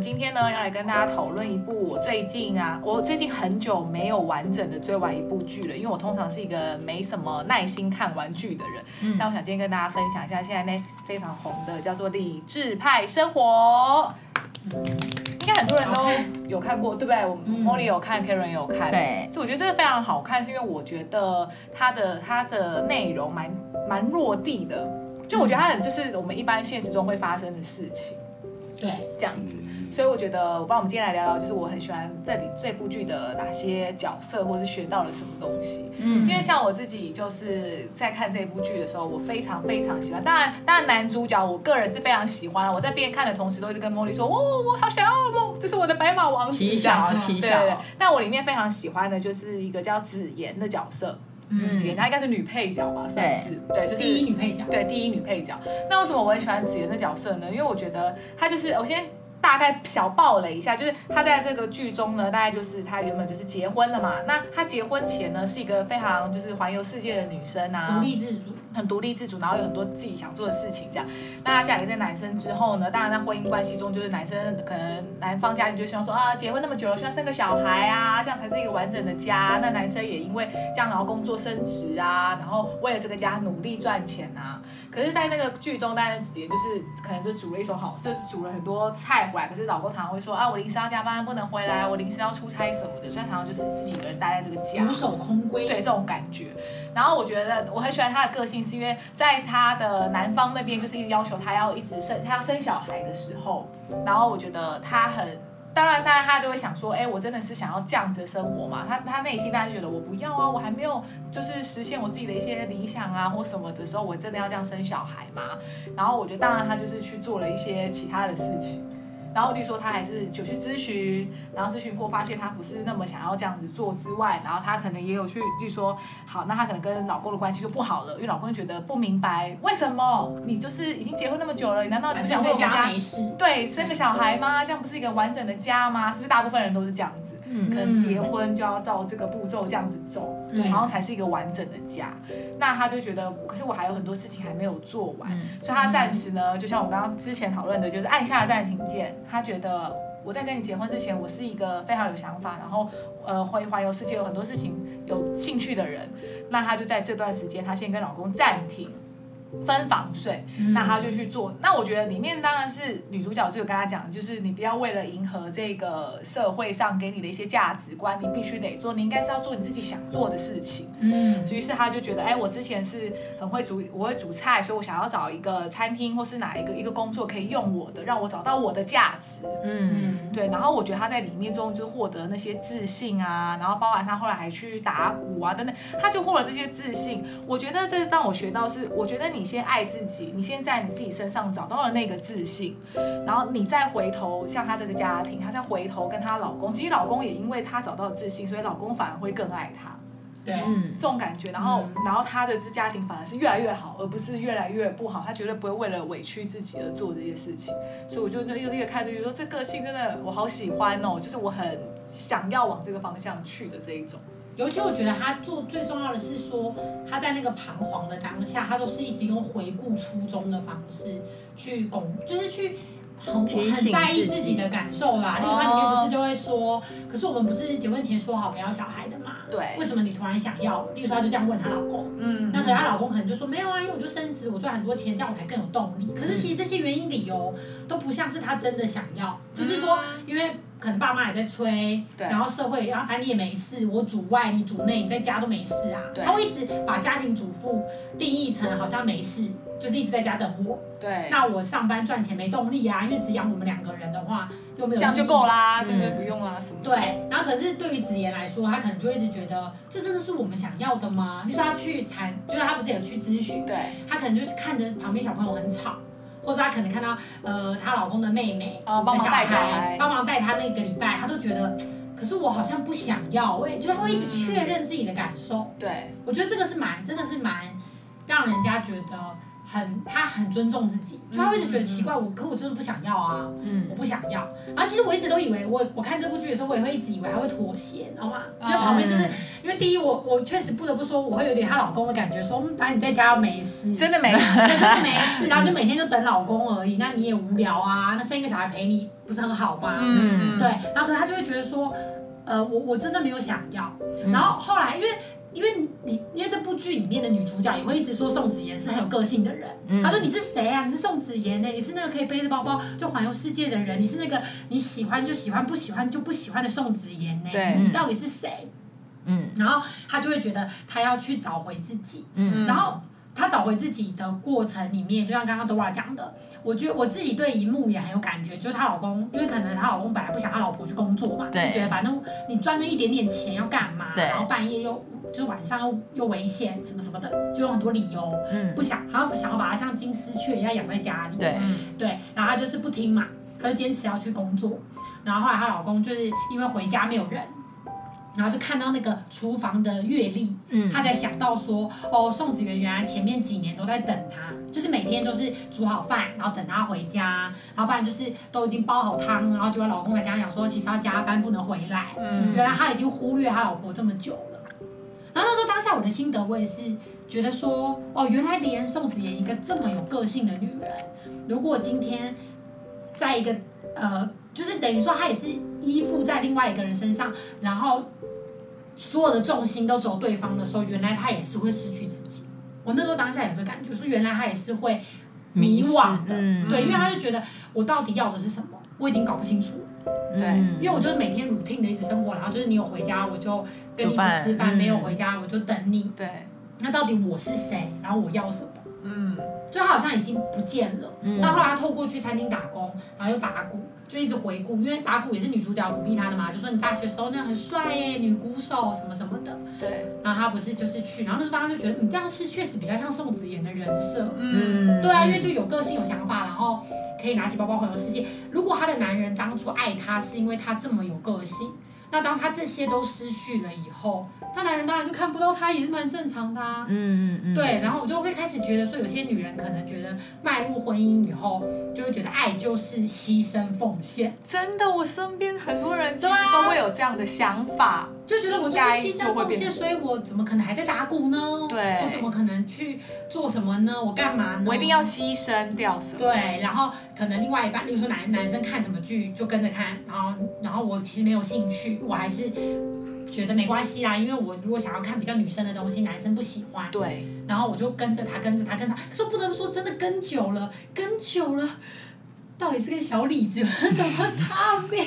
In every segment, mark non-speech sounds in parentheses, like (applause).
今天呢要来跟大家讨论一部我最近啊，我最近很久没有完整的追完一部剧了，因为我通常是一个没什么耐心看完剧的人。嗯，但我想今天跟大家分享一下，现在 Netflix 非常红的叫做《理智派生活》。嗯，应该很多人都有看过，对不对？我 Molly 有看，Karen 也有看。对，所以我觉得这个非常好看，是因为我觉得它的它的内容蛮蛮落地的，就我觉得它很就是我们一般现实中会发生的事情。对，这样子，所以我觉得，我帮我们今天来聊聊，就是我很喜欢这里这部剧的哪些角色，或是学到了什么东西。嗯，因为像我自己就是在看这部剧的时候，我非常非常喜欢。当然，当然男主角我个人是非常喜欢。我在边看的同时，都一直跟茉莉说，我我好想要梦，这是我的白马王子。奇小，奇小。对对。那我里面非常喜欢的就是一个叫紫妍的角色。嗯，紫妍她应该是女配角吧，算是对，就是第一女配角。对，第一女配角。那为什么我很喜欢紫妍的角色呢？因为我觉得她就是，我先大概小爆了一下，就是她在这个剧中呢，大概就是她原本就是结婚了嘛。那她结婚前呢，是一个非常就是环游世界的女生啊，独立自主，很独立自主，然后有很多自己想做的事情这样。那嫁给这个男生之后呢，当然在婚姻关系中，就是男生可能男方家里就希望说啊，结婚那么久了，希望生个小孩啊，这样才是一个完整的家。那男生也因为这样然后工作升职啊，然后为了这个家努力赚钱啊。可是，在那个剧中，当然紫妍就是可能就煮了一手好，就是煮了很多菜回来。可是老公常常会说啊，我临时要加班不能回来，我临时要出差什么的，所以他常常就是自己一个人待在这个家，独守空闺。对，这种感觉。然后我觉得我很喜欢他的个性，是因为在他的男方那边就是一直要求他要一直生，他要生小孩的时候，然后我觉得他很。当然，当然，他就会想说，哎，我真的是想要这样子生活嘛？他他内心当然觉得我不要啊，我还没有就是实现我自己的一些理想啊或什么的时候，我真的要这样生小孩吗？然后我觉得，当然他就是去做了一些其他的事情。然后，我弟说，他还是就去咨询，然后咨询过，发现他不是那么想要这样子做之外，然后他可能也有去，例如说，好，那他可能跟老公的关系就不好了，因为老公觉得不明白为什么你就是已经结婚那么久了，你难道你不想为我们家？对，生个小孩吗？这样不是一个完整的家吗？是不是大部分人都是这样子？嗯，可能结婚就要照这个步骤这样子走，对，然后才是一个完整的家。那他就觉得，可是我还有很多事情还没有做完，嗯、所以他暂时呢，就像我们刚刚之前讨论的，就是按下了暂停键。他觉得我在跟你结婚之前，我是一个非常有想法，然后呃会环游世界，有很多事情有兴趣的人。那他就在这段时间，他先跟老公暂停。分房睡，那他就去做。那我觉得里面当然是女主角就有跟他讲，就是你不要为了迎合这个社会上给你的一些价值观，你必须得做，你应该是要做你自己想做的事情。嗯，于是他就觉得，哎，我之前是很会煮，我会煮菜，所以我想要找一个餐厅或是哪一个一个工作可以用我的，让我找到我的价值。嗯，对。然后我觉得他在里面中就获得那些自信啊，然后包含他后来还去打鼓啊等等，他就获了这些自信。我觉得这让我学到是，我觉得你。你先爱自己，你先在你自己身上找到了那个自信，然后你再回头，像她这个家庭，她再回头跟她老公，其实老公也因为她找到了自信，所以老公反而会更爱她。对，嗯，这种感觉，然后，然后她的这家庭反而是越来越好，而不是越来越不好。她绝对不会为了委屈自己而做这些事情，所以我就越越看就觉得说，这个性真的我好喜欢哦，就是我很想要往这个方向去的这一种。尤其我觉得他做最重要的是说，他在那个彷徨的当下，他都是一直用回顾初衷的方式去拱，就是去很很在意自己的感受啦。例如他里面不是就会说，可是我们不是结婚前说好不要小孩的嘛？对，为什么你突然想要？例如说他就这样问她老公，嗯，那可是她老公可能就说没有啊，因为我就升职，我赚很多钱，这样我才更有动力。可是其实这些原因理由都不像是他真的想要，只是说因为。可能爸妈也在催，然后社会，然后反正你也没事，我主外，你主内，你在家都没事啊。他会一直把家庭主妇定义成好像没事，就是一直在家等我。对。那我上班赚钱没动力啊，因为只养我们两个人的话，又没有。这样就够啦，就不用啦什么。对。然后可是对于子妍来说，他可能就一直觉得，这真的是我们想要的吗？你说他去谈，就是他不是有去咨询？对。他可能就是看着旁边小朋友很吵。或者她可能看到，呃，她老公的妹妹帮忙带小孩，帮忙带她那个礼拜，她都觉得，可是我好像不想要、我也，就是他会一直确认自己的感受。嗯、对，我觉得这个是蛮，真的是蛮让人家觉得。很，他很尊重自己，就他会一直觉得奇怪，我可我真的不想要啊，嗯，我不想要。然后其实我一直都以为，我我看这部剧的时候，我也会一直以为他会妥协，你知道吗？因为旁边就是，因为第一，我我确实不得不说，我会有点她老公的感觉，说，反正你在家没事，真的没事，(laughs) 真的没事，然后就每天就等老公而已，那你也无聊啊，那生一个小孩陪你不是很好吗？嗯，对。然后可是他就会觉得说，呃，我我真的没有想要。然后后来因为。因为你，因为这部剧里面的女主角也会一直说宋子妍是很有个性的人。她、嗯、说你是谁啊？你是宋子妍呢？你是那个可以背着包包就环游世界的人？你是那个你喜欢就喜欢，不喜欢就不喜欢的宋子妍呢？对，你到底是谁？嗯，然后她就会觉得她要去找回自己。嗯，然后。她找回自己的过程里面，就像刚刚 Dora 讲的，我觉得我自己对一幕也很有感觉，就是她老公，因为可能她老公本来不想她老婆去工作嘛，就觉得反正你赚那一点点钱要干嘛，然后半夜又就是晚上又又危险什么什么的，就有很多理由，嗯。不想，然后想要把它像金丝雀一样养在家里，对，对，然后她就是不听嘛，她就坚持要去工作，然后后来她老公就是因为回家没有人。然后就看到那个厨房的月历，嗯，他才想到说，哦，宋子媛原来前面几年都在等他，就是每天都是煮好饭，然后等他回家，然后不然就是都已经煲好汤，然后结果老公来跟他讲说，其实他加班不能回来，嗯，原来他已经忽略他老婆这么久。了。然后那时候当下我的心得，我也是觉得说，哦，原来连宋子妍一个这么有个性的女人，如果今天在一个呃，就是等于说她也是依附在另外一个人身上，然后。所有的重心都走对方的时候，原来她也是会失去自己。我那时候当下有这感觉，说原来她也是会迷惘的，嗯、对，因为他就觉得我到底要的是什么，我已经搞不清楚了。对，因为我就是每天 routine 的一直生活，然后就是你有回家我就跟你一起吃饭，没有回家我就等你。对，那到底我是谁？然后我要什么？嗯，就好像已经不见了。那、嗯、后来他透过去餐厅打工，然后又打鼓。就一直回顾，因为打鼓也是女主角鼓励他的嘛，就说你大学时候那很帅耶，女鼓手什么什么的。对。然后他不是就是去，然后那时候大家就觉得你这样是确实比较像宋子妍的人设。嗯。对啊，因为就有个性有想法，然后可以拿起包包环游世界。如果他的男人当初爱她是因为她这么有个性，那当他这些都失去了以后。他男人当然就看不到他，也是蛮正常的啊。嗯嗯嗯。对，然后我就会开始觉得说，有些女人可能觉得迈入婚姻以后，就会觉得爱就是牺牲奉献。真的，我身边很多人其实都会有这样的想法，就觉得我就是牺牲奉献，所以我怎么可能还在打鼓呢？对，我怎么可能去做什么呢？我干嘛呢？我一定要牺牲掉什么？对，然后可能另外一半，例如说男男生看什么剧就跟着看，然后然后我其实没有兴趣，我还是。觉得没关系啦，因为我如果想要看比较女生的东西，男生不喜欢。对。然后我就跟着他，跟着他，跟他。可是我不得不说，真的跟久了，跟久了，到底是跟小李子有 (laughs) 什么差别？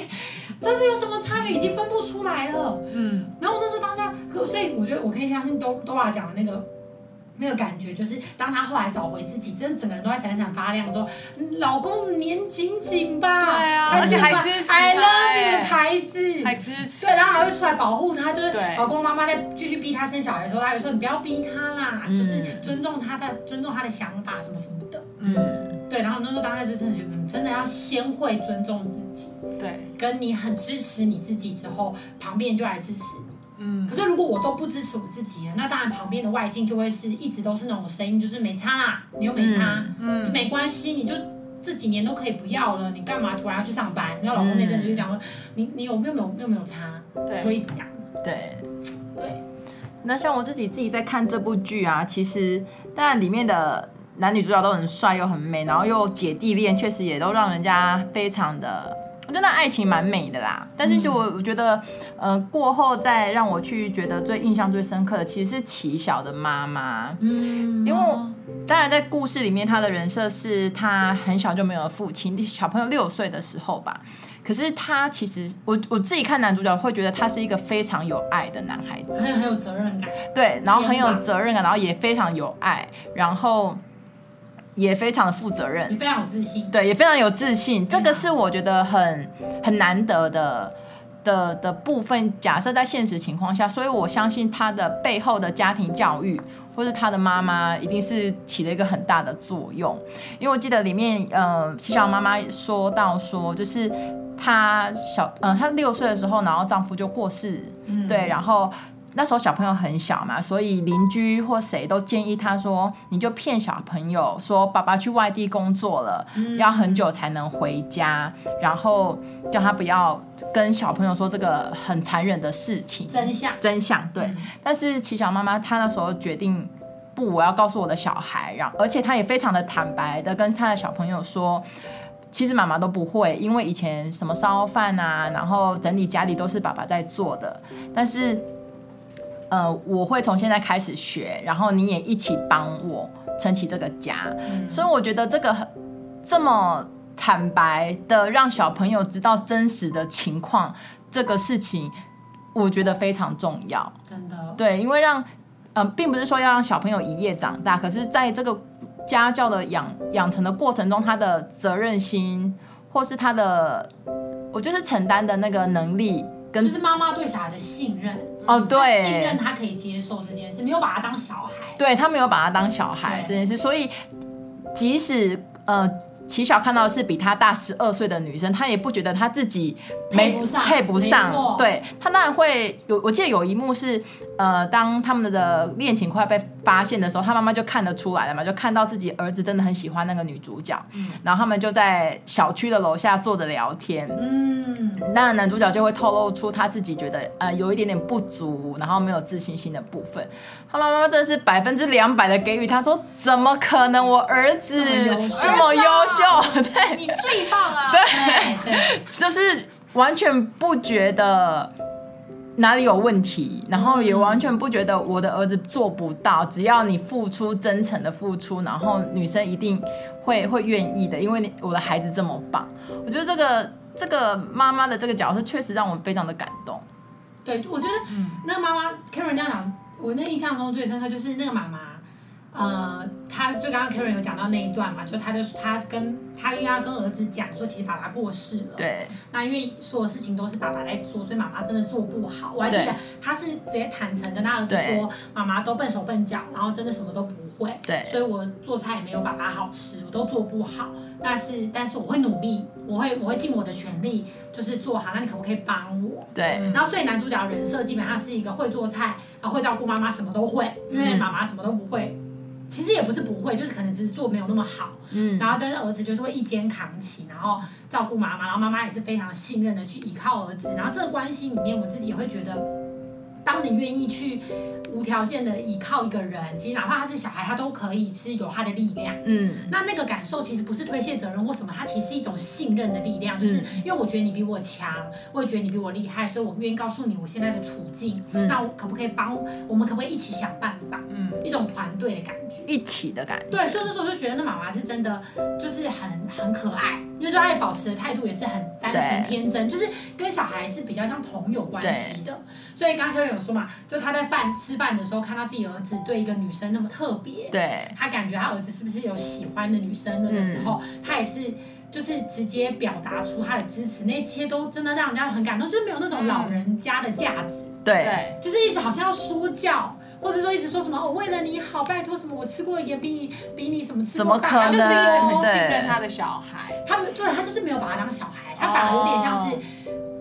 真的有什么差别？已经分不出来了。嗯。然后我那时候当下，所以我觉得我可以相信多多娃讲的那个。那个感觉就是，当他后来找回自己，真的整个人都在闪闪发亮之后，老公黏紧紧吧，对啊，而且还支持 I love you 的牌子，还支持，对，然后还会出来保护他，就是老公妈妈在继续逼她生小孩的时候，她就说你不要逼她啦，嗯、就是尊重她的尊重她的想法什么什么的，嗯，对，然后那时候当下就真的觉得，嗯，真的要先会尊重自己，对，跟你很支持你自己之后，旁边就来支持你。嗯，可是如果我都不支持我自己了，那当然旁边的外境就会是一直都是那种声音，就是没差啦，你又没差，嗯，就没关系，你就这几年都可以不要了，你干嘛突然要去上班？然后老公那阵子就讲说，你你有没有没有没有差？对，所以这样子，对对。那像我自己自己在看这部剧啊，其实当然里面的男女主角都很帅又很美，然后又姐弟恋，确实也都让人家非常的。我觉得爱情蛮美的啦，但是其实我我觉得，呃，过后再让我去觉得最印象最深刻的，其实是齐晓的妈妈。嗯，因为当然在故事里面，他的人设是他很小就没有父亲，小朋友六岁的时候吧。可是他其实，我我自己看男主角会觉得他是一个非常有爱的男孩子，很很有责任感。对，然后很有责任感，然后也非常有爱，然后。也非常的负责任，也非常有自信，对，也非常有自信，这个是我觉得很很难得的的的部分。假设在现实情况下，所以我相信他的背后的家庭教育，或是他的妈妈，一定是起了一个很大的作用。因为我记得里面，呃，七小妈妈说到说，就是。她小，嗯、呃，她六岁的时候，然后丈夫就过世，嗯、对，然后。那时候小朋友很小嘛，所以邻居或谁都建议他说：“你就骗小朋友说爸爸去外地工作了，嗯、要很久才能回家，然后叫他不要跟小朋友说这个很残忍的事情。”真相，真相，对。嗯、但是齐小妈妈她那时候决定不，我要告诉我的小孩，然后而且她也非常的坦白的跟他的小朋友说，其实妈妈都不会，因为以前什么烧饭啊，然后整理家里都是爸爸在做的，但是。呃，我会从现在开始学，然后你也一起帮我撑起这个家。嗯、所以我觉得这个这么坦白的让小朋友知道真实的情况，这个事情我觉得非常重要。真的，对，因为让呃，并不是说要让小朋友一夜长大，可是在这个家教的养养成的过程中，他的责任心或是他的，我就是承担的那个能力。跟就是妈妈对小孩的信任哦，对，信任他可以接受这件事，没有把他当小孩，对，他没有把他当小孩这件事，所以即使呃。奇巧看到的是比他大十二岁的女生，他也不觉得他自己没配不上。对，他当然会有，我记得有一幕是，呃，当他们的恋情快要被发现的时候，他妈妈就看得出来了嘛，就看到自己儿子真的很喜欢那个女主角，嗯，然后他们就在小区的楼下坐着聊天，嗯，那男主角就会透露出他自己觉得呃有一点点不足，然后没有自信心的部分。他妈妈真的是百分之两百的给予，他说怎么可能我儿子这么优秀？对，你最棒啊！对，就是完全不觉得哪里有问题，然后也完全不觉得我的儿子做不到。只要你付出真诚的付出，然后女生一定会会愿意的，因为你我的孩子这么棒。我觉得这个这个妈妈的这个角色确实让我非常的感动。对，我觉得那个妈妈 Karen 这样讲，我那印象中最深刻就是那个妈妈。呃，他就刚刚 Karen 有讲到那一段嘛，就他就他跟他应该跟儿子讲说，其实爸爸过世了。对。那因为所有事情都是爸爸在做，所以妈妈真的做不好。我还记得他是直接坦诚跟他儿子说，妈妈都笨手笨脚，然后真的什么都不会。对。所以我做菜也没有爸爸好吃，我都做不好。但是但是我会努力，我会我会尽我的全力，就是做好。那你可不可以帮我？对。然后所以男主角人设基本上是一个会做菜，然后会照顾妈妈，什么都会，因为妈妈什么都不会。其实也不是不会，就是可能只是做没有那么好，嗯，然后但是儿子就是会一肩扛起，然后照顾妈妈，然后妈妈也是非常信任的去依靠儿子，然后这个关系里面，我自己也会觉得。当你愿意去无条件的依靠一个人，其实哪怕他是小孩，他都可以是有他的力量。嗯，那那个感受其实不是推卸责任或什么，它其实是一种信任的力量。就是因为我觉得你比我强，我也觉得你比我厉害，所以我愿意告诉你我现在的处境。嗯，那我可不可以帮？我们可不可以一起想办法？嗯，一种团队的感觉，一起的感觉。对，所以那时候我就觉得那妈妈是真的，就是很很可爱，因为就爱保持的态度也是很单纯天真，就是跟小孩是比较像朋友关系的。对所以刚刚有说嘛，就他在饭吃饭的时候看到自己儿子对一个女生那么特别，对，他感觉他儿子是不是有喜欢的女生了的时候，嗯、他也是就是直接表达出他的支持，那些都真的让人家很感动，就是没有那种老人家的架子，嗯、对，就是一直好像要说教，或者说一直说什么哦，为了你好，拜托什么，我吃过一点比你比你什么吃过饭，他就是一直很信任他的小孩，他们对他就是没有把他当小孩，他反而有点像是。哦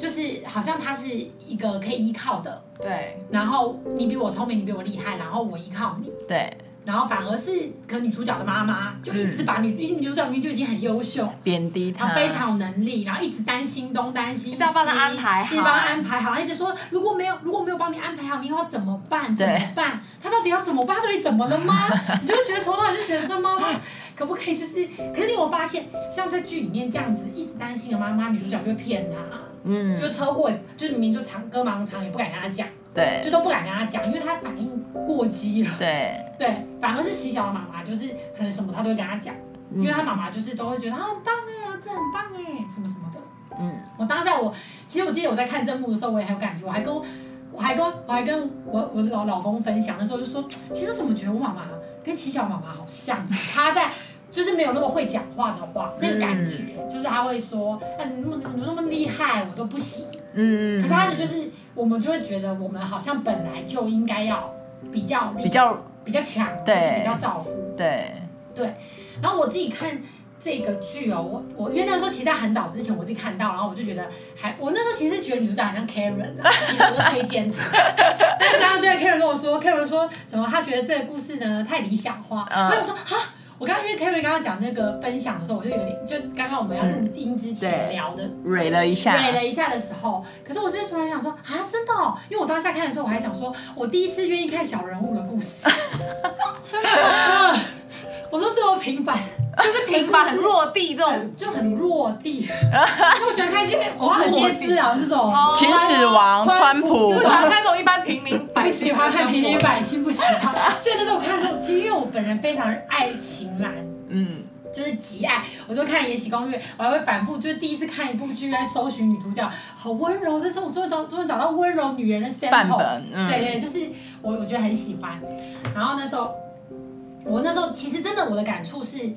就是好像他是一个可以依靠的，对。然后你比我聪明，你比我厉害，然后我依靠你，对。然后反而是可女主角的妈妈就一直把女，女主角明明就已经很优秀，贬低她，非常有能力，然后一直担心东担心西，一直帮她安排好，一直帮她安排好，一直说如果没有如果没有帮你安排好，你以后要怎么办？怎么办？她到底要怎么办？她到底怎么了吗？(laughs) 你就会觉得从头到尾就觉得这妈妈可不可以就是？可是你有发现，像在剧里面这样子一直担心的妈妈，女主角就会骗她。嗯，就车祸，就是明明就长歌盲肠，也不敢跟他讲，对，就都不敢跟他讲，因为他反应过激了，对，对，反而是齐小的妈妈，就是可能什么他都会跟他讲，嗯、因为他妈妈就是都会觉得啊很棒哎，儿子很棒哎，什么什么的，嗯，我当下我其实我记得我在看这幕的时候，我也很有感觉，我还跟我，我还跟我还跟我我老老公分享的时候就说，其实怎么觉得我妈妈跟齐小妈妈好像，他在。就是没有那么会讲话的话，那个感觉、嗯、就是他会说，哎、啊，你那么你那么厉害，我都不行。嗯，可是他的就是，我们就会觉得我们好像本来就应该要比较比较比较强，对，比较照顾。对对。然后我自己看这个剧哦，我我因为那个时候其实在很早之前我就看到，然后我就觉得还我那时候其实觉得女主角很像 Karen 的，(laughs) 其实我就推荐她。但是刚刚就在 Karen 跟我说，Karen 说什么？他觉得这个故事呢太理想化，他就说哈。我刚刚因为 Kerry 刚刚讲那个分享的时候，我就有点，就刚刚我们要录音之前聊的，蕊、嗯、了一下，蕊了一下的时候，可是我就突然想说啊，真的哦，因为我当下看的时候，我还想说，我第一次愿意看小人物的故事，(laughs) 真的，我说这么平凡。(laughs) 就是平凡很落地这种，就很落地。(laughs) 我喜欢看一些 (laughs) 华尔街之狼这种，秦始皇、川普，不喜欢看这种一般平民百姓。不喜欢看平民百姓，不喜欢。所以那时候我看的时候，其实因为我本人非常爱情蓝，嗯，就是极爱。我就看《延禧攻略》，我还会反复，就是第一次看一部剧在搜寻女主角，好温柔。这是我终于找，终于找到温柔女人的 sample。对对，就是我，我觉得很喜欢。然后那时候，我那时候其实真的我的感触是。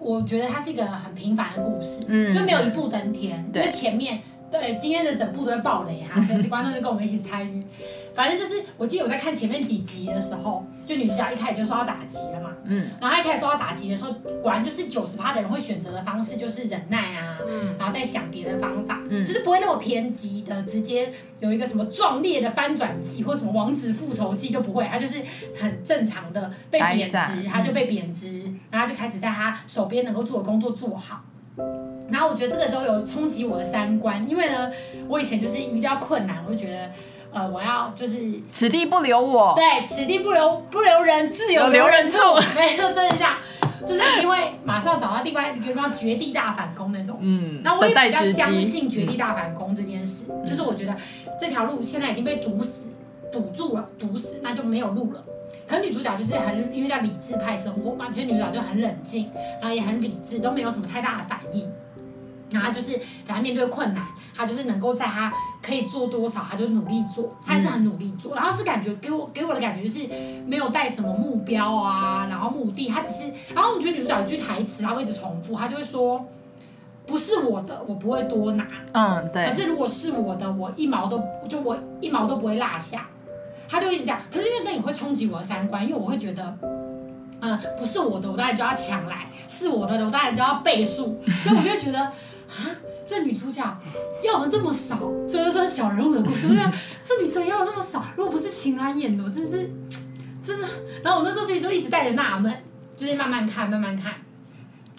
我觉得它是一个很平凡的故事，嗯，就没有一步登天，因为前面对今天的整部都会爆雷哈，(laughs) 所以观众就跟我们一起参与。反正就是，我记得我在看前面几集的时候，就女主角一开始就受到打击了嘛，嗯，然后她一开始受到打击的时候，果然就是九十趴的人会选择的方式就是忍耐啊，嗯，然后再想别的方法，嗯，就是不会那么偏激的，直接有一个什么壮烈的翻转记或什么王子复仇记就不会，他就是很正常的被贬值，他就被贬值，然后就开始在他手边能够做的工作做好，然后我觉得这个都有冲击我的三观，因为呢，我以前就是遇到困难，我就觉得。呃，我要就是此地不留我，对，此地不留不留人，自有留人处。(laughs) 没错，真的这样，就是一定会马上找到另外一个地方绝地大反攻那种。嗯，那我也比较相信绝地大反攻这件事，嗯、就是我觉得这条路现在已经被堵死，堵住了，堵死，那就没有路了。可是女主角就是很，因为叫理智派生活嘛，所以女主角就很冷静，然后也很理智，都没有什么太大的反应。然后就是，反正面对困难，她就是能够在她可以做多少，她就努力做，她还是很努力做。然后是感觉给我给我的感觉就是没有带什么目标啊，然后目的，她只是，然后我觉得女主角有句台词，她会一直重复，她就会说，不是我的，我不会多拿，嗯，对。可是如果是我的，我一毛都就我一毛都不会落下，他就一直这样。可是因为那也会冲击我的三观，因为我会觉得。嗯，不是我的，我当然就要抢来；是我的，我当然就要倍数。(laughs) 所以我就会觉得，啊，这女主角要的这么少，所以就说小人物的故事。对啊，这女主角要的那么少，如果不是秦岚演的，我真的是，真的。然后我那时候就就一直带着纳闷，就是慢慢看，慢慢看。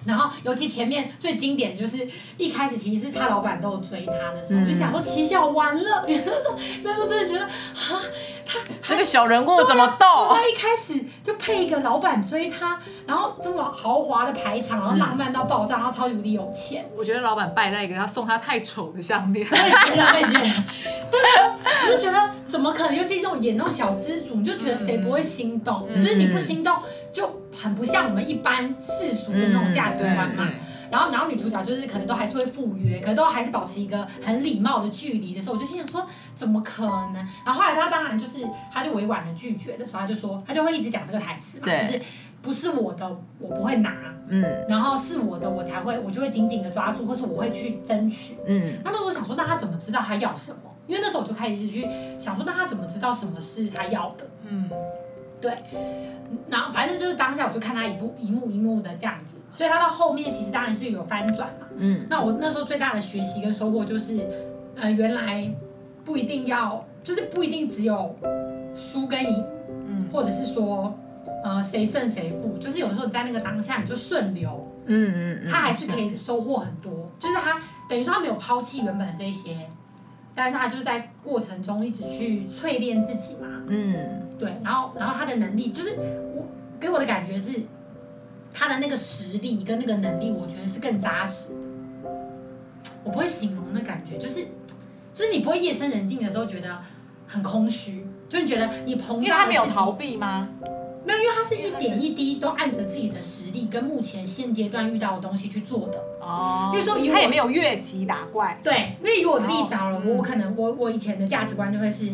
然后，尤其前面最经典的就是一开始其实是他老板都有追他的时候，嗯、就想说齐小完了，那时候真的觉得啊，他这个小人物怎么动？我说一开始就配一个老板追他，然后这么豪华的排场，然后浪漫到爆炸，然后超级无敌有钱。我觉得老板败在一个他送他太丑的项链。我也觉得，我也觉得，但是我就觉得怎么可能？尤其这种演那种小资主，你就觉得谁不会心动？嗯、就是你不心动就。很不像我们一般世俗的那种价值观嘛，嗯、然后然后女主角就是可能都还是会赴约，可能都还是保持一个很礼貌的距离的时候，我就心想说怎么可能？然后后来她当然就是，她就委婉的拒绝的时候，她就说，她就会一直讲这个台词嘛，就是不是我的我不会拿，嗯，然后是我的我才会，我就会紧紧的抓住，或是我会去争取，嗯，那那时候想说，那她怎么知道她要什么？因为那时候我就开始去想说，那她怎么知道什么是她要的？嗯。对，然后反正就是当下我就看他一部一幕一幕的这样子，所以他到后面其实当然是有翻转嘛。嗯，那我那时候最大的学习跟收获就是，呃，原来不一定要，就是不一定只有输跟赢，嗯，或者是说，呃，谁胜谁负，就是有的时候你在那个当下你就顺流，嗯嗯嗯，他还是可以收获很多，就是他等于说他没有抛弃原本的这些。但是他就是在过程中一直去淬炼自己嘛，嗯，对，然后然后他的能力就是我给我的感觉是，他的那个实力跟那个能力，我觉得是更扎实的。我不会形容的感觉，就是就是你不会夜深人静的时候觉得很空虚，就你觉得你朋友，他没有逃避吗？没有，因为他是一点一滴都按着自己的实力跟目前现阶段遇到的东西去做的。哦。比如说，他也没有越级打怪。对，因为以我的例子好了，我我可能我我以前的价值观就会是，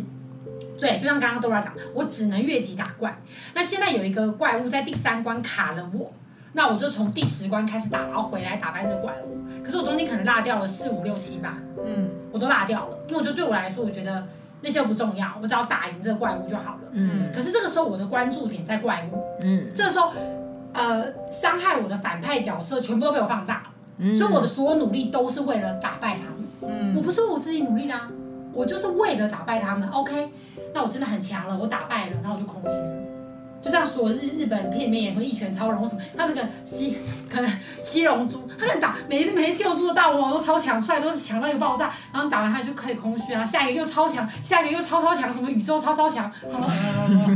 对，就像刚刚 Dora 讲，我只能越级打怪。那现在有一个怪物在第三关卡了我，那我就从第十关开始打，然后回来打败这个怪物。可是我中间可能落掉了四五六七八，嗯，我都落掉了，因为我觉得对我来说，我觉得。那些不重要，我只要打赢这个怪物就好了。嗯。可是这个时候我的关注点在怪物。嗯。这个时候呃伤害我的反派角色全部都被我放大，嗯所以我的所有努力都是为了打败他们。嗯我不是为我自己努力的啊，我就是为了打败他们。OK，那我真的很强了，我打败了，然后我就空虚了。就像所日日本片里面也会一拳超人或什么，他那个七可能七龙珠，他能打每一每一七龙珠的大魔王都超强帅，都是强到一个爆炸，然后打完他就可以空虚啊，下一个又超强，下一个又超超强，什么宇宙超超强，然后 (laughs)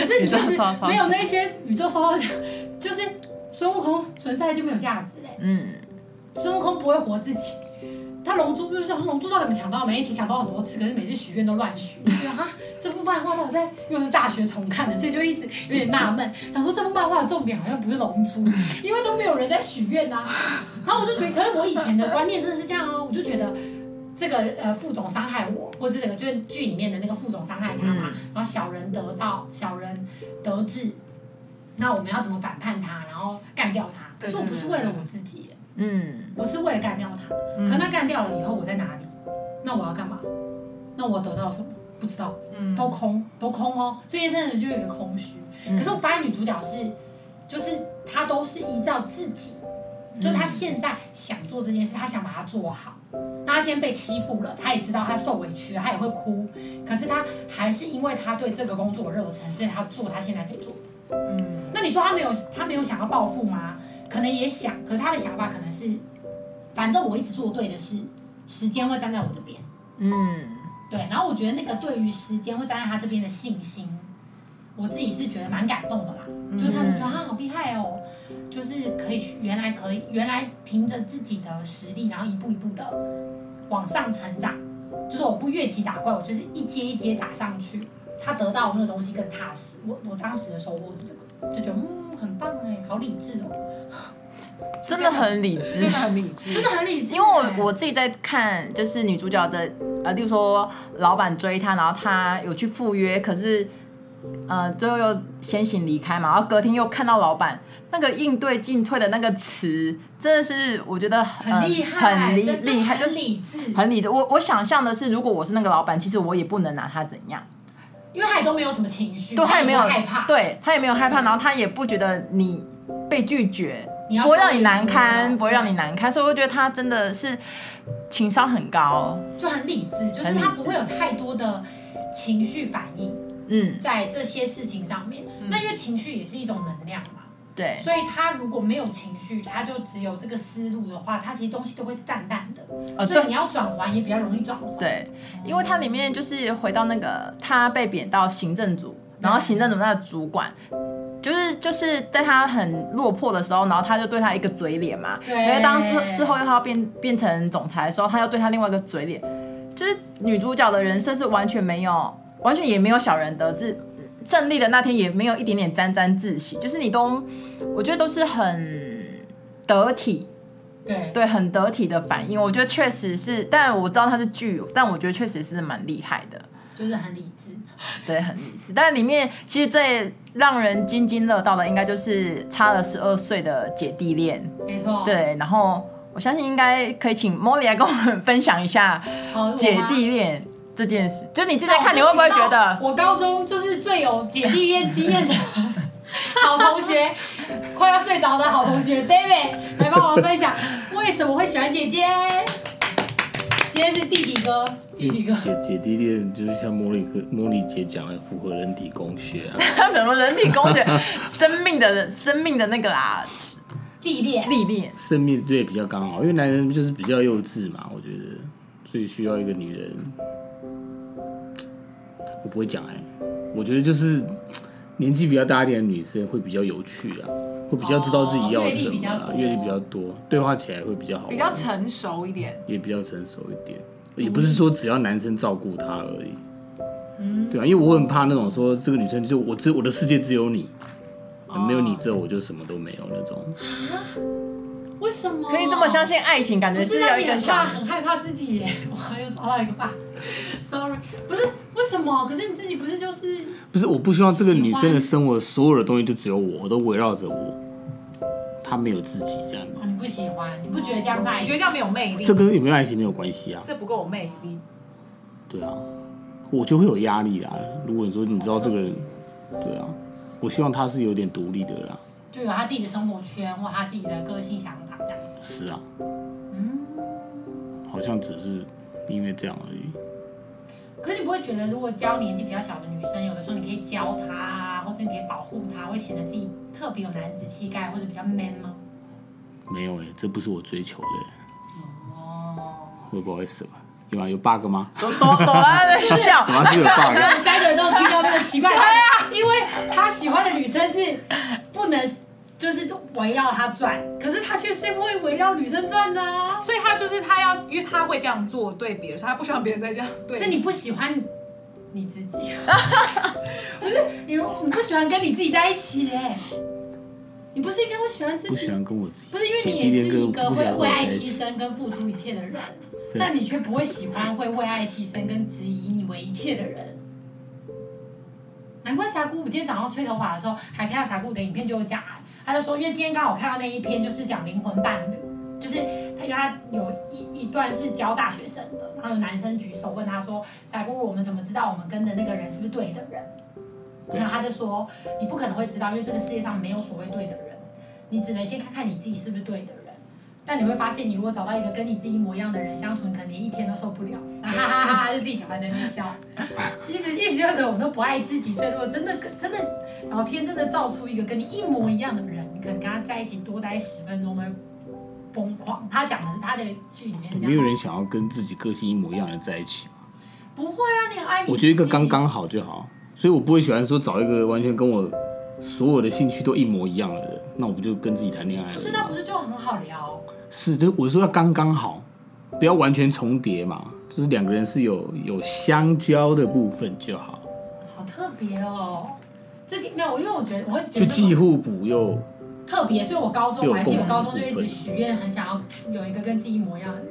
可是你就是没有那些宇宙超超强，(laughs) 就是孙悟空存在就没有价值嘞。嗯，孙悟空不会活自己，他龙珠就是说龙珠到底有没有抢到？每一期抢到很多次，可是每次许愿都乱许。我觉得哈，这部漫画到底在，因为是大学重看的，所以就一直有点纳闷，想说这部漫画的重点好像不是龙珠，因为都没有人在许愿呐。然后我就觉得，可是我以前的观念真的是这样哦，我就觉得这个呃副总伤害我，或者这个就是剧里面的那个副总伤害他嘛，然后小人得到，小人得志，那我们要怎么反叛他，然后干掉他？可是我不是为了我自己耶。嗯，我是为了干掉他，可那干掉了以后我在哪里？那我要干嘛？那我得到什么？不知道，嗯都空，都空哦。所以真的就有一个空虚。可是我发现女主角是，就是她都是依照自己，就是她现在想做这件事，她想把它做好。那她今天被欺负了，她也知道她受委屈了，她也会哭。可是她还是因为她对这个工作有热忱，所以她做她现在可以做的。嗯那你说她没有，她没有想要报复吗？可能也想，可是他的想法可能是，反正我一直做对的事，时间会站在我这边。嗯，对，然后我觉得那个对于时间会站在他这边的信心，我自己是觉得蛮感动的啦。就是他们觉得他好厉害哦，就是可以原来可以原来凭着自己的实力，然后一步一步的往上成长。就是我不越级打怪，我就是一阶一阶打上去，他得到的那个东西更踏实。我我当时的收获是这个，就觉得嗯很棒哎，好理智哦，(laughs) 真的很理智，真的很理智，真的很理智欸。因为我我自己在看，就是女主角的呃，例如说老板追她，然后她有去赴约，可是呃最后又先行离开嘛，然后隔天又看到老板那个应对进退的那个词，真的是我觉得很厉害，很厉厉害，就很是理智，很理智。我我想象的是，如果我是那个老板，其实我也不能拿他怎样，因为他也都没有什么情绪，对他也没有害怕，对他也没有害怕，然后他也不觉得你被拒绝。你要不会让你难堪，不会让你难堪，所以我觉得他真的是情商很高，就很理智，就是他不会有太多的情绪反应嗯，在这些事情上面。那因为情绪也是一种能量嘛，对，所以他如果没有情绪，他就只有这个思路的话，他其实东西都会淡淡的，呃对所以你要转还也比较容易转还。对，因为它里面就是回到那个他被贬到行政组，然后行政组那个主管。就是就是在他很落魄的时候，然后他就对他一个嘴脸嘛。对因为当之之后又他要变变成总裁的时候，他又对他另外一个嘴脸。就是女主角的人设是完全没有，完全也没有小人得志，胜利的那天也没有一点点沾沾自喜。就是你都，我觉得都是很得体，对对，很得体的反应。我觉得确实是，但我知道他是剧，但我觉得确实是蛮厉害的。就是很理智。(laughs) 对，很理智。但里面其实最让人津津乐道的，应该就是差了十二岁的姐弟恋。没错。对，然后我相信应该可以请 Molly 来跟我们分享一下哦姐弟恋这件事。就你自己在看，你会不会觉得？我高中就是最有姐弟恋经验的 (laughs) 好同学，快要睡着的好同学 David 来帮我们分享为什么会喜欢姐姐。今天是弟弟哥，弟弟哥。姐姐弟恋就是像茉莉哥、茉莉姐讲的，符合人体工学啊。(laughs) 什么人体工学？生命的生命的那个啦，历练，历练。生命对比较刚好，因为男人就是比较幼稚嘛，我觉得，所以需要一个女人。我不会讲哎、我觉得就是年纪比较大一点的女生会比较有趣啊，会比较知道自己要什么啊，阅历比较多，对话起来会比较好，比较成熟一点。也比较成熟一点，也不是说只要男生照顾她而已。嗯，对啊，因为我很怕那种说这个女生就我只我的世界只有你，没有你之后我就什么都没有那种。为什么可以这么相信爱情？感觉是，有那你很一个小怕，很害怕自己耶。(laughs) 我又抓到一个 bug。Sorry，不是为什么？可是你自己不是就是不是，我不希望这个女生的生活所有的东西就只有我，我都围绕着我，她没有自己这样子。你不喜欢，你不觉得这样是爱情？你觉得这样没有魅力？这跟有没有爱情没有关系啊。这不够有魅力。对啊，我就会有压力啊。如果你说你知道这个人，对啊，我希望他是有点独立的啦。就有他自己的生活圈或他自己的个性想法这样。是啊，嗯，好像只是因为这样而已。可是你不会觉得，如果教年纪比较小的女生，有的时候你可以教她啊，或是你可以保护她，会显得自己特别有男子气概，或者比较 man 吗？没有哎、欸，这不是我追求的、欸。哦，会不会什么？有啊？有 bug 吗？朵朵朵在笑，(laughs) 怎么是有 bug？三个人都听到那个奇怪的，对啊，因为他喜欢的女生是不能。就是围绕他转，可是他却是会围绕女生转的啊，所以他就是他要，因为他会这样做对别人，他不希望别人再这样对。所以你不喜欢你自己，(laughs) 不是你你不喜欢跟你自己在一起哎，你不是应该会喜欢自己？不喜欢跟我自己，不是因为你也是一个会为爱牺牲跟付出一切的人，但你却不会喜欢会为爱牺牲跟只以你为一切的人。难怪傻姑，我今天早上吹头发的时候，还看到傻姑的影片就有讲。他就说，因为今天刚好看到那一篇，就是讲灵魂伴侣，就是他因为他有一一段是教大学生的，然后有男生举手问他说：“仔姑，我们怎么知道我们跟的那个人是不是对的人？”然后他就说：“你不可能会知道，因为这个世界上没有所谓对的人，你只能先看看你自己是不是对的人。但你会发现，你如果找到一个跟你自己一模一样的人相处，你可能连一天都受不了，哈哈哈哈，就自己还在那边笑，意思意思就是我们都不爱自己，所以如果真的真的。”老天真的造出一个跟你一模一样的人，你可能跟他在一起多待十分钟会疯狂。他讲的是他的剧里面，没有人想要跟自己个性一模一样的人在一起吗？不会啊，你很爱你。我觉得一个刚刚好就好，所以我不会喜欢说找一个完全跟我所有的兴趣都一模一样的人，那我不就跟自己谈恋爱了？不是，那不是就很好聊？是，就我说要刚刚好，不要完全重叠嘛，就是两个人是有有相交的部分就好。好特别哦。这没有，因为我觉得我会觉得就既互补又特别，所以我高中我还记得，我高中就一直许愿，很想要有一个跟自己一模一样的人。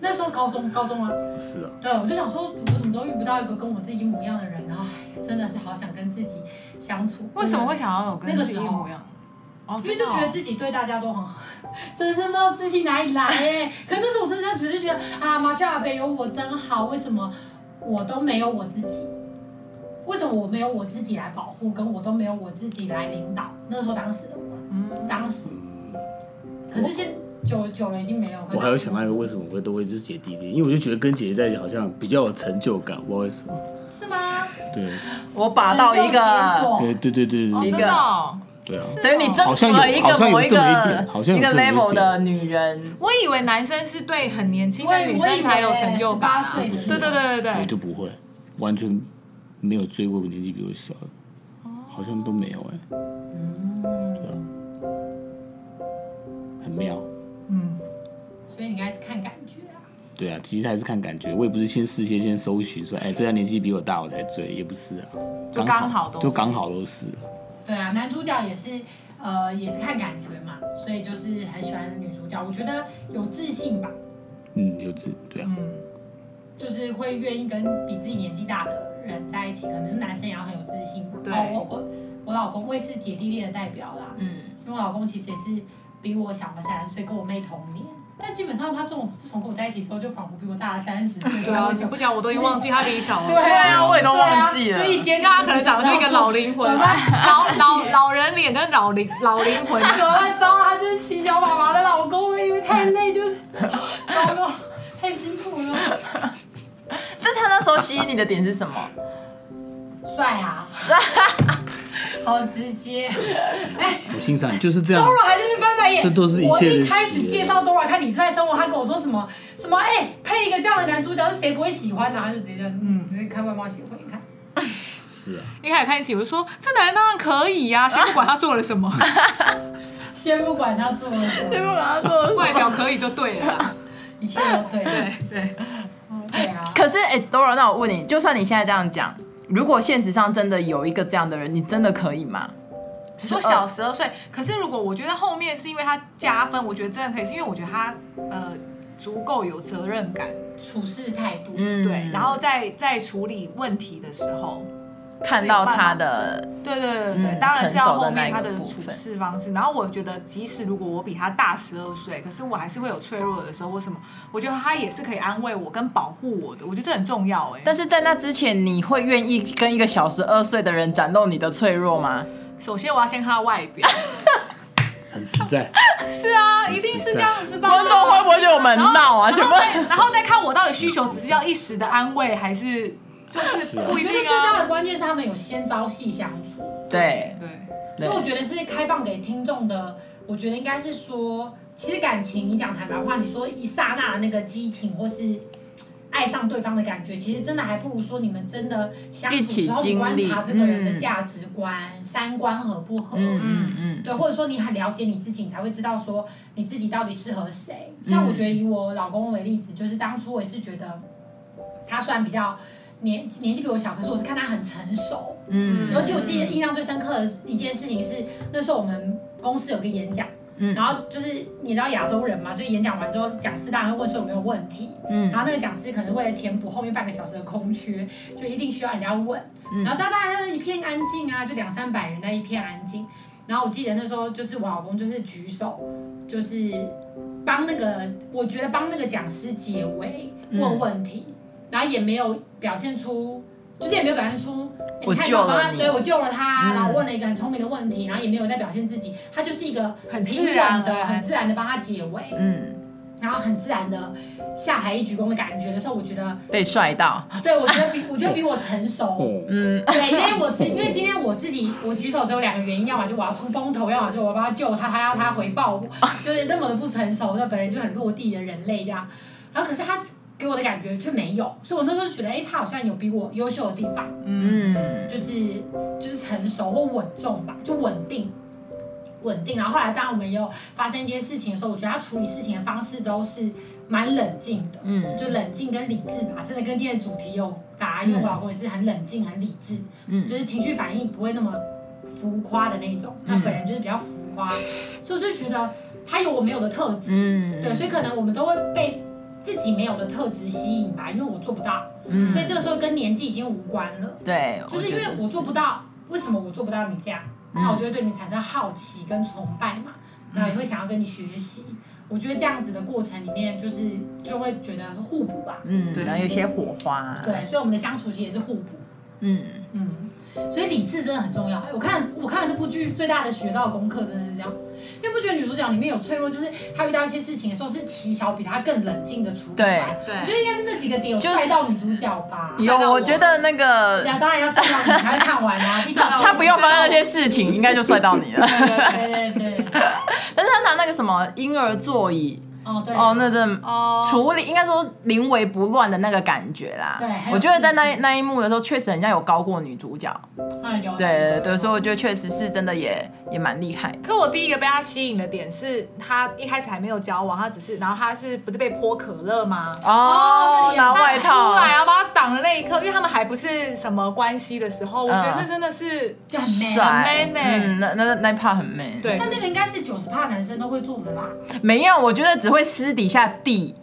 那时候高中高中啊，是啊，对，我就想说，我怎么都遇不到一个跟我自己一模一样的人，然后真的是好想跟自己相处。为什么会想要有跟自己一模一样？哦，因为就觉得自己对大家都很好，(laughs) 真的是不知道自信哪里来哎。可是那时候我真的只是觉得啊，马修阿北有我真好，为什么我都没有我自己？为什么我没有我自己来保护，跟我都没有我自己来领导？那时候当时的我，嗯，当时，可是现久久了已经没有。我还有想到一个，为什么我会都会是姐弟恋？因为我就觉得跟姐姐在一起好像比较有成就感，不知道为什么。是吗？对。我把到一个，对对对对对，一个，对啊，等于你征服了一个某一个一个 level 的女人。我以为男生是对很年轻的女生才有成就感，对对对对对，我就不会完全。没有追过我年纪比我小的，好像都没有哎、欸。嗯，对啊，很妙。嗯，所以你应该是看感觉啊。对啊，其实还是看感觉。我也不是先事先先搜寻说，哎，这样年纪比我大我才追，也不是啊。就刚好都就刚好都是。对啊，男主角也是，呃，也是看感觉嘛，所以就是很喜欢女主角。我觉得有自信吧。嗯，有自对啊。嗯，就是会愿意跟比自己年纪大的。人在一起，可能男生也要很有自信吧。对，我我我老公，我也是姐弟恋的代表啦。嗯，因为我老公其实也是比我小了三岁，跟我妹同年。但基本上他这种自从跟我在一起之后，就仿佛比我大了三十岁。对啊，你不讲我都已经忘记他比你小了。对啊，我也都忘记了。就一见他可能长得就一个老灵魂，老老老人脸跟老灵老灵魂。怎么办？糟，他就是七小马马的老公，因为太累，就是 (laughs) 糟糕，太辛苦了。(laughs) 那他那时候吸引你的点是什么？帅啊！(laughs) 好直接。(laughs) 哎，我欣赏就是这样。Dora 还在那边翻白眼。这都是一切的。我一开始介绍 Dora 看《你最爱生活》，他跟我说什么什么？哎，配一个这样的男主角是谁不会喜欢呢？他就直接嗯，直接看外貌协会，你看。(laughs) 是啊。一开始看一集我就说，这男人当然可以呀，先不管他做了什么。(laughs) 先不管他做了什么。先不管他做了什么。外表可以就对了。一切都对。对对。对啊，可是哎，Dora，那我问你，就算你现在这样讲，如果现实上真的有一个这样的人，你真的可以吗？说小十二岁，可是如果我觉得后面是因为他加分，我觉得真的可以，是因为我觉得他呃足够有责任感，处事态度，嗯，对，然后在在处理问题的时候。看到他的，对对对对，嗯、当然是要后面他的处事方式。然后我觉得，即使如果我比他大十二岁，可是我还是会有脆弱的时候。为什么？我觉得他也是可以安慰我跟保护我的。我觉得这很重要哎。但是在那之前，你会愿意跟一个小十二岁的人展露你的脆弱吗？首先，我要先看他外表。(laughs) 很实在。(laughs) 是啊，一定是这样子吧？观众会不会觉得我们闹啊？全部，然后再看我到底需求只是要一时的安慰，还是就是不一定啊？我觉得最大的关键是他们有先朝夕相处。对对，所以我觉得是开放给听众的。我觉得应该是说，其实感情，你讲坦白话，你说一刹那的那个激情，或是。爱上对方的感觉，其实真的还不如说你们真的相处之后观察这个人的价值观、嗯、三观合不合，嗯嗯嗯，对，或者说你很了解你自己，你才会知道说你自己到底适合谁。像我觉得以我老公为例子，就是当初我也是觉得他虽然比较年年纪比我小，可是我是看他很成熟，嗯，尤其我记得印象最深刻的一件事情是那时候我们公司有个演讲。嗯、然后就是你知道亚洲人嘛，所以演讲完之后，讲师当然会问说有没有问题。嗯，然后那个讲师可能为了填补后面半个小时的空缺，就一定需要人家问。嗯、然后大家就一片安静啊，就两三百人在一片安静。然后我记得那时候就是我老公就是举手，就是帮那个我觉得帮那个讲师解围问问题，嗯、然后也没有表现出。就是也没有表现出，我救了你，对我救了他，然后问了一个很聪明的问题，然后也没有在表现自己，他就是一个很平稳的、很自然的帮他解围，嗯，然后很自然的下台一鞠躬的感觉的时候，我觉得被帅到，对我觉得比 (laughs) 我觉得比我成熟，嗯，对，因为我今因为今天我自己我举手只有两个原因，要么就我要出风头，要么就我要帮他救他，他要他回报我，(laughs) 就是那么的不成熟，那本人就很落地的人类这样，然后可是他。给我的感觉却没有，所以我那时候就觉得，哎、欸，他好像有比我优秀的地方，嗯，就是就是成熟或稳重吧，就稳定，稳定。然后后来当然我们有发生一件事情的时候，我觉得他处理事情的方式都是蛮冷静的，嗯，就冷静跟理智吧，真的跟今天的主题有搭，因为我老公也是很冷静、很理智，嗯，就是情绪反应不会那么浮夸的那种，那本人就是比较浮夸，所以我就觉得他有我没有的特质，嗯，对，所以可能我们都会被。自己没有的特质吸引吧，因为我做不到，嗯，所以这个时候跟年纪已经无关了。对，就是因为我做不到，为什么我做不到你这样？嗯，那我就会对你产生好奇跟崇拜嘛，那也会想要跟你学习。我觉得这样子的过程里面，就是就会觉得互补吧。嗯，对，然后有些火花。对，所以我们的相处其实也是互补。嗯嗯，所以理智真的很重要。我看我看了这部剧，最大的学到的功课真的是这样。因为不觉得女主角里面有脆弱，就是她遇到一些事情的时候，是奇乔比她更冷静的处理。对，对，我觉得应该是那几个点有帅到女主角吧。有，我觉得那个，当然要帅到你才会看完啊。(laughs) 他不用发生那些事情，应该就帅到你了。对对对。(laughs) 但是他拿那个什么婴儿座椅。哦，对哦，那真处理应该说临危不乱的那个感觉啦。对，我觉得在那那一幕的时候，确实人家有高过女主角。嗯，有。对对，所以我觉得确实是真的也也蛮厉害。可我第一个被他吸引的点是他一开始还没有交往，他只是然后他是不是被泼可乐吗？哦，拿外套出来然后，把他挡的那一刻，因为他们还不是什么关系的时候，我觉得那真的是就很 man，很 man 嗯，那那那一 part 很 man。对，但那个应该是九十趴男生都会做的啦。没有，我觉得只会私底下递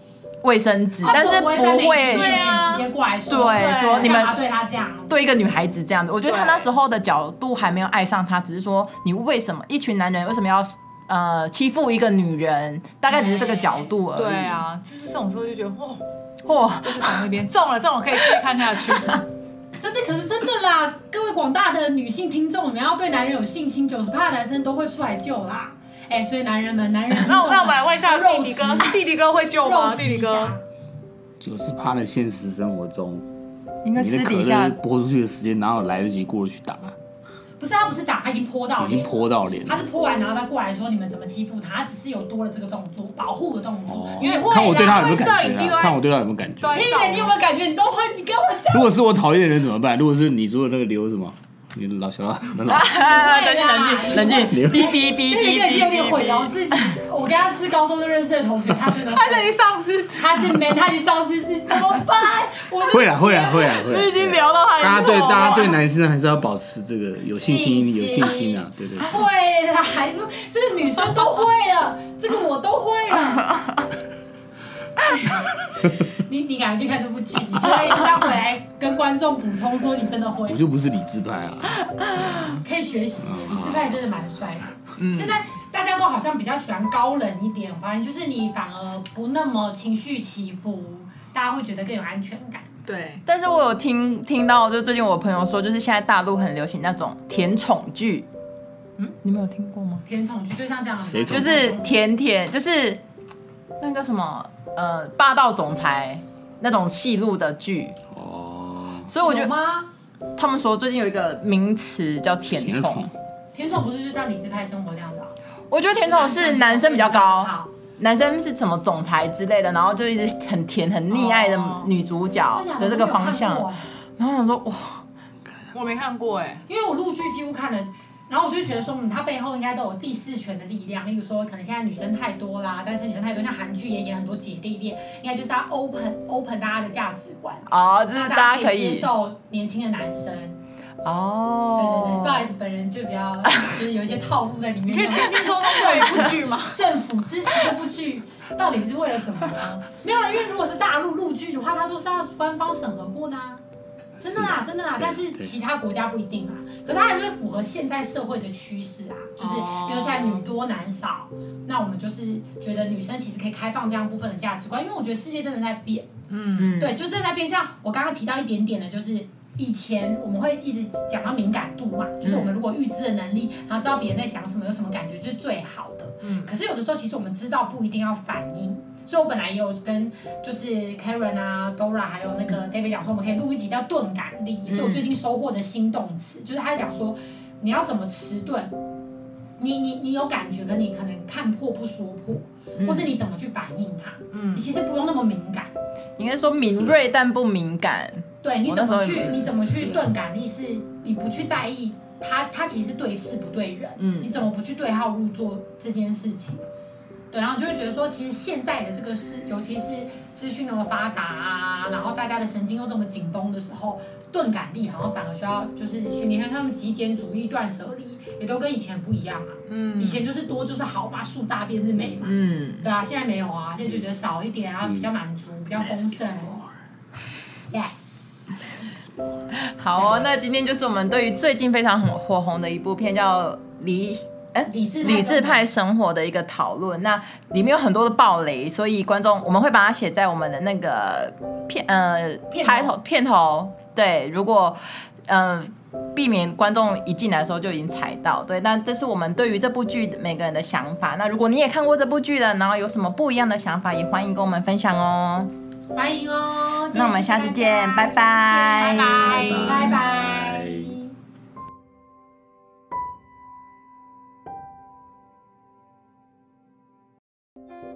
卫生纸，但是不会直接过来说，对，说你们对他这样，对一个女孩子这样子。我觉得他那时候的角度还没有爱上他，只是说你为什么一群男人为什么要呃欺负一个女人，大概只是这个角度而已。对啊，就是这种时候就觉得哇哇，就是从那边中了，中了可以继续看下去。(laughs) 真的，可是真的啦，各位广大的女性听众，你们要对男人有信心，九十趴的男生都会出来救啦。哎，所以男人们，男人，(laughs) 那我那我来问一下弟弟哥，弟弟哥会救吗？弟弟哥，就是怕在现实生活中，应该私底下泼出去的时间哪有来得及过去挡啊？不是，他不是打，他已经泼到脸，已经泼到脸，他是泼完然后他过来说你们怎么欺负他，他只是有多了这个动作，保护的动作。因为看我对他有没有感觉，看我对他有没有感觉。嘿，你有没有感觉？你都会，你跟我讲。如果是我讨厌的人怎么办？如果是你说的那个刘什么？你老小 (laughs) 老，冷静冷静冷静，哔哔哔哔，那个已经有点毁了自己。我跟他是高中就认识的同学，他真的，(laughs) 他已经丧失，他是没，他已经丧失自己，怎么办？会啊会啊会啊会。你已经聊到他。大家对大家对男生还是要保持这个有信心有信心啊，对对。会啦，还是这个女生都会了，这个我都会了。(laughs) 你你赶快去看这部剧，你就会再回来跟观众补充说你真的会。我就不是理智派啊，可以学习，理智派真的蛮帅的。嗯，现在大家都好像比较喜欢高冷一点，我发现就是你反而不那么情绪起伏，大家会觉得更有安全感。对，但是我有听听到，就最近我朋友说，就是现在大陆很流行那种甜宠剧。嗯，你没有听过吗？甜宠剧就像这样，就是甜甜，就是那个什么呃霸道总裁那种戏路的剧。哦，所以我觉得吗？他们说最近有一个名词叫甜宠甜宠。不是就像理智派生活这样子啊？我觉得甜宠是男生比较高，男生是什么总裁之类的，然后就一直很甜很溺爱的女主角的这个方向。然后我想说哇，我没看过哎，因为我陆剧几乎看了，然后我就觉得说，嗯，它背后应该都有第四权的力量。例如说，可能现在女生太多啦，但是女生太多，像韩剧也演很多姐弟恋，应该就是要 open open 大家的价值观，哦，就是让大家可以接受年轻的男生。哦，对对对，不好意思，本人就比较 (laughs) 就是有一些套路在里面。可以轻轻松松做一部剧吗？(laughs) 政府支持这部剧到底是为了什么呢？没有了，因为如果是大陆陆剧的话，它都是要官方审核过的啊。真的啦，真的啦，但是其他国家不一定啊。可是它还是会符合现在社会的趋势啊，就是比如现在女多男少，那我们就是觉得女生其实可以开放这样部分的价值观，因为我觉得世界真的在变。嗯，对，就正在变。像我刚刚提到一点点的，就是以前我们会一直讲到敏感度嘛，就是我们如果预知的能力，然后知道别人在想什么，有什么感觉，就是最好的。嗯。可是有的时候，其实我们知道不一定要反应。所以我本来也有跟就是 Karen 啊、Dora 还有那个 David 讲说，我们可以录一集叫钝感力，也是我最近收获的新动词。就是他讲说，你要怎么迟钝？你你你有感觉，可你可能看破不说破，或是你怎么去反应它？嗯，你其实不用那么敏感。应该说敏锐但不敏感。对，你怎么去？你怎么去钝感力？是你不去在意他，他其实是对事不对人。嗯，你怎么不去对号入座这件事情？对，然后就会觉得说，其实现在的这个是，尤其是资讯那么发达啊，然后大家的神经又这么紧绷的时候，钝感力好像反而需要就是训练。像像极简主义、断舍离，也都跟以前不一样啊。嗯，以前就是多就是好嘛，树大便是美嘛。嗯，对啊，现在没有啊，现在就觉得少一点啊，比较满足，比较丰盛。Yes。好哦，那今天就是我们对于最近非常很火红的一部片叫《理》。理智理智派生活的一个讨论，那里面有很多的暴雷，所以观众我们会把它写在我们的那个片呃开头片头。对，如果呃避免观众一进来的时候就已经踩到，对，但这是我们对于这部剧每个人的想法。那如果你也看过这部剧的，然后有什么不一样的想法，也欢迎跟我们分享哦。欢迎哦，那我们下次见，拜拜，拜拜，拜拜。